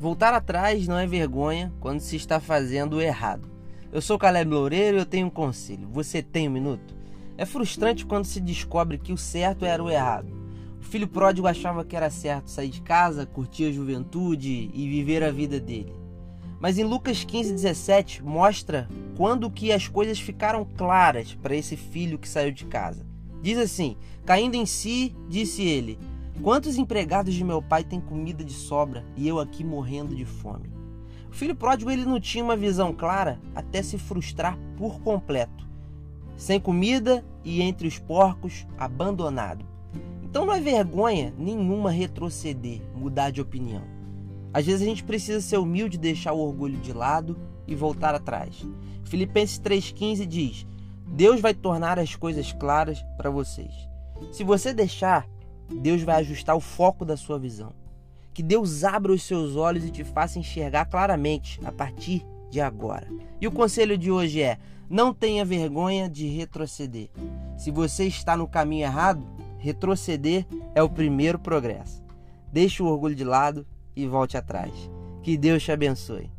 Voltar atrás não é vergonha quando se está fazendo errado. Eu sou Caleb Loureiro e eu tenho um conselho. Você tem um minuto? É frustrante quando se descobre que o certo era o errado. O filho pródigo achava que era certo sair de casa, curtir a juventude e viver a vida dele. Mas em Lucas 15, 17 mostra quando que as coisas ficaram claras para esse filho que saiu de casa. Diz assim: Caindo em si, disse ele: Quantos empregados de meu pai têm comida de sobra e eu aqui morrendo de fome? O filho pródigo ele não tinha uma visão clara até se frustrar por completo. Sem comida e entre os porcos, abandonado. Então não é vergonha nenhuma retroceder, mudar de opinião. Às vezes a gente precisa ser humilde, deixar o orgulho de lado e voltar atrás. Filipenses 3,15 diz: Deus vai tornar as coisas claras para vocês. Se você deixar, Deus vai ajustar o foco da sua visão. Que Deus abra os seus olhos e te faça enxergar claramente a partir de agora. E o conselho de hoje é: não tenha vergonha de retroceder. Se você está no caminho errado, retroceder é o primeiro progresso. Deixe o orgulho de lado e volte atrás. Que Deus te abençoe.